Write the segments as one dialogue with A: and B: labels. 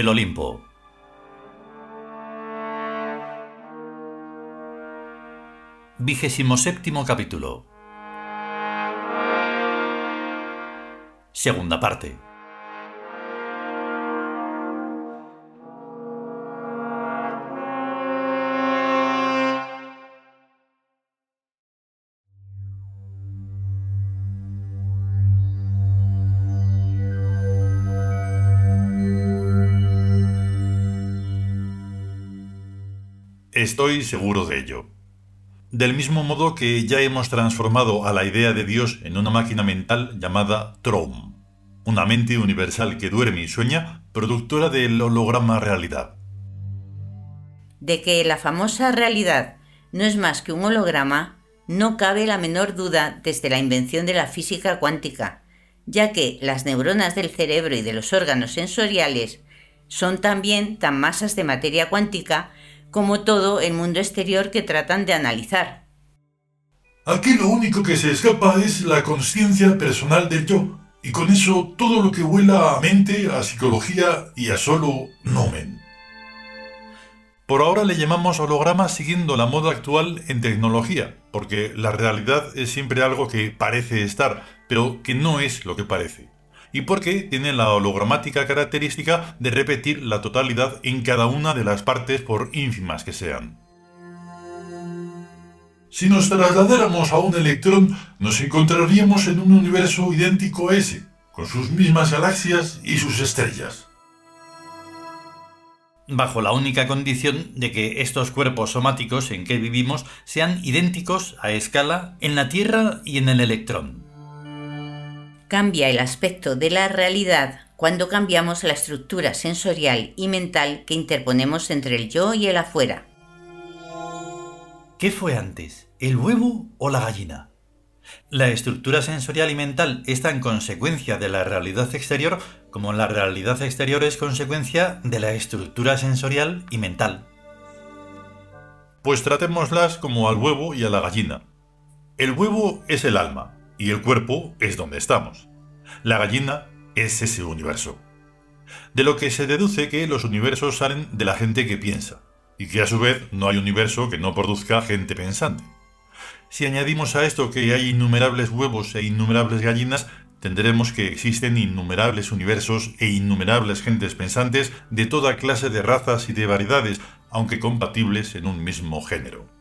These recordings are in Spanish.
A: El Olimpo. Vigésimo séptimo capítulo. Segunda parte.
B: Estoy seguro de ello. Del mismo modo que ya hemos transformado a la idea de Dios en una máquina mental llamada Trom, una mente universal que duerme y sueña, productora del holograma realidad.
C: De que la famosa realidad no es más que un holograma, no cabe la menor duda desde la invención de la física cuántica, ya que las neuronas del cerebro y de los órganos sensoriales son también tan masas de materia cuántica como todo el mundo exterior que tratan de analizar.
D: Aquí lo único que se escapa es la conciencia personal del yo, y con eso todo lo que vuela a mente, a psicología y a solo nomen.
B: Por ahora le llamamos holograma siguiendo la moda actual en tecnología, porque la realidad es siempre algo que parece estar, pero que no es lo que parece y porque tiene la hologramática característica de repetir la totalidad en cada una de las partes por ínfimas que sean.
D: Si nos trasladáramos a un electrón, nos encontraríamos en un universo idéntico a ese, con sus mismas galaxias y sus estrellas.
A: Bajo la única condición de que estos cuerpos somáticos en que vivimos sean idénticos a escala en la Tierra y en el electrón
C: cambia el aspecto de la realidad cuando cambiamos la estructura sensorial y mental que interponemos entre el yo y el afuera.
A: ¿Qué fue antes, el huevo o la gallina? La estructura sensorial y mental es tan consecuencia de la realidad exterior como la realidad exterior es consecuencia de la estructura sensorial y mental.
B: Pues tratémoslas como al huevo y a la gallina. El huevo es el alma, y el cuerpo es donde estamos. La gallina es ese universo. De lo que se deduce que los universos salen de la gente que piensa, y que a su vez no hay universo que no produzca gente pensante. Si añadimos a esto que hay innumerables huevos e innumerables gallinas, tendremos que existen innumerables universos e innumerables gentes pensantes de toda clase de razas y de variedades, aunque compatibles en un mismo género.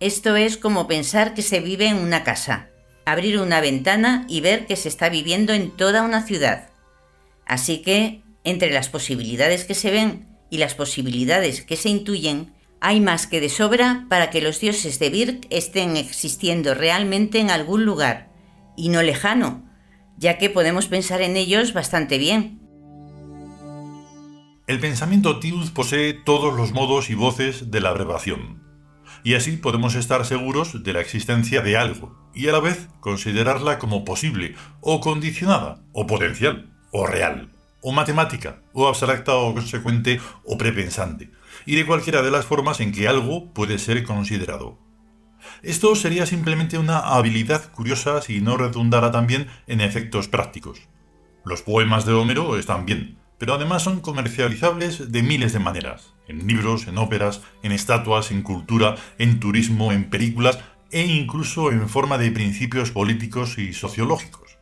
C: Esto es como pensar que se vive en una casa, abrir una ventana y ver que se está viviendo en toda una ciudad. Así que, entre las posibilidades que se ven y las posibilidades que se intuyen, hay más que de sobra para que los dioses de Birk estén existiendo realmente en algún lugar, y no lejano, ya que podemos pensar en ellos bastante bien.
B: El pensamiento Tiud posee todos los modos y voces de la abrevación y así podemos estar seguros de la existencia de algo, y a la vez considerarla como posible, o condicionada, o potencial, o real, o matemática, o abstracta, o consecuente, o prepensante, y de cualquiera de las formas en que algo puede ser considerado. Esto sería simplemente una habilidad curiosa si no redundara también en efectos prácticos. Los poemas de Homero están bien, pero además son comercializables de miles de maneras, en libros, en óperas, en estatuas, en cultura, en turismo, en películas e incluso en forma de principios políticos y sociológicos.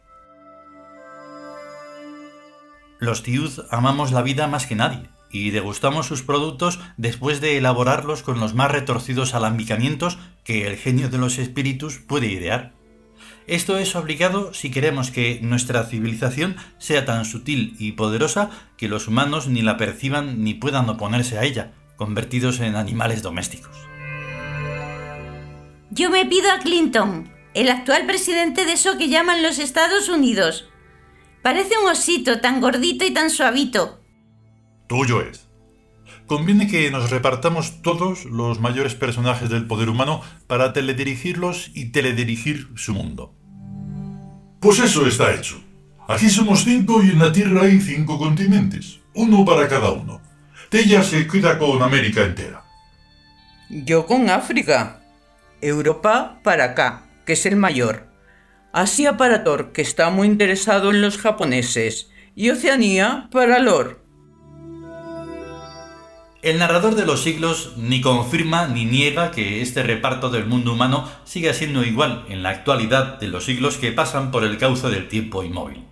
A: Los Tiud amamos la vida más que nadie y degustamos sus productos después de elaborarlos con los más retorcidos alambicamientos que el genio de los espíritus puede idear. Esto es obligado si queremos que nuestra civilización sea tan sutil y poderosa que los humanos ni la perciban ni puedan oponerse a ella, convertidos en animales domésticos.
C: Yo me pido a Clinton, el actual presidente de eso que llaman los Estados Unidos. Parece un osito tan gordito y tan suavito.
B: Tuyo es. Conviene que nos repartamos todos los mayores personajes del poder humano para teledirigirlos y teledirigir su mundo.
D: Pues eso está hecho. Aquí somos cinco y en la Tierra hay cinco continentes, uno para cada uno. Tella se cuida con América entera.
E: Yo con África. Europa para acá, que es el mayor. Asia para Thor, que está muy interesado en los japoneses. y Oceanía para Lor.
A: El narrador de los siglos ni confirma ni niega que este reparto del mundo humano siga siendo igual en la actualidad de los siglos que pasan por el cauce del tiempo inmóvil.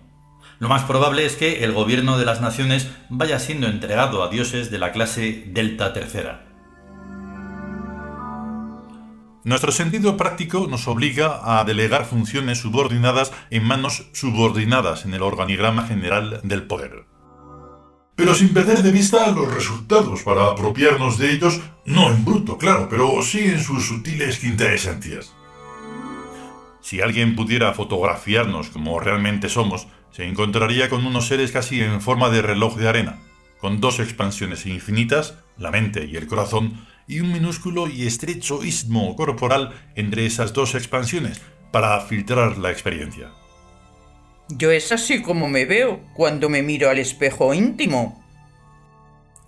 A: Lo más probable es que el gobierno de las naciones vaya siendo entregado a dioses de la clase Delta Tercera.
B: Nuestro sentido práctico nos obliga a delegar funciones subordinadas en manos subordinadas en el organigrama general del poder
D: pero sin perder de vista los resultados para apropiarnos de ellos, no en bruto, claro, pero sí en sus sutiles quintaesencias.
B: Si alguien pudiera fotografiarnos como realmente somos, se encontraría con unos seres casi en forma de reloj de arena, con dos expansiones infinitas, la mente y el corazón, y un minúsculo y estrecho istmo corporal entre esas dos expansiones para filtrar la experiencia.
E: Yo es así como me veo cuando me miro al espejo íntimo.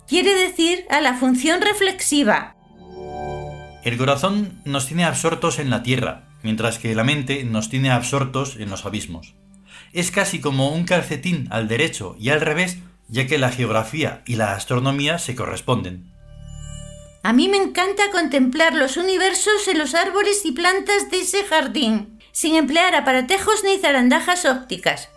C: Quiere decir a la función reflexiva.
A: El corazón nos tiene absortos en la tierra, mientras que la mente nos tiene absortos en los abismos. Es casi como un calcetín al derecho y al revés, ya que la geografía y la astronomía se corresponden.
C: A mí me encanta contemplar los universos en los árboles y plantas de ese jardín sin emplear aparatejos ni zarandajas ópticas.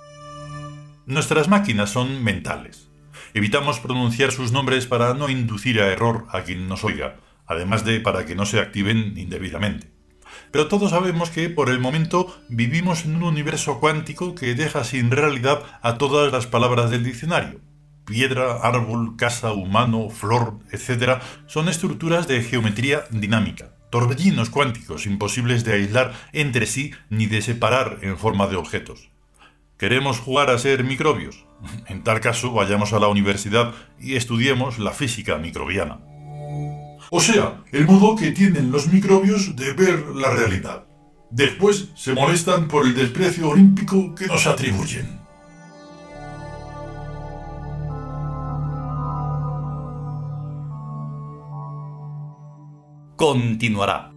B: Nuestras máquinas son mentales. Evitamos pronunciar sus nombres para no inducir a error a quien nos oiga, además de para que no se activen indebidamente. Pero todos sabemos que por el momento vivimos en un universo cuántico que deja sin realidad a todas las palabras del diccionario. Piedra, árbol, casa, humano, flor, etc. son estructuras de geometría dinámica torbellinos cuánticos imposibles de aislar entre sí ni de separar en forma de objetos. ¿Queremos jugar a ser microbios? En tal caso, vayamos a la universidad y estudiemos la física microbiana.
D: O sea, el modo que tienen los microbios de ver la realidad. Después se molestan por el desprecio olímpico que nos atribuyen.
A: Continuará.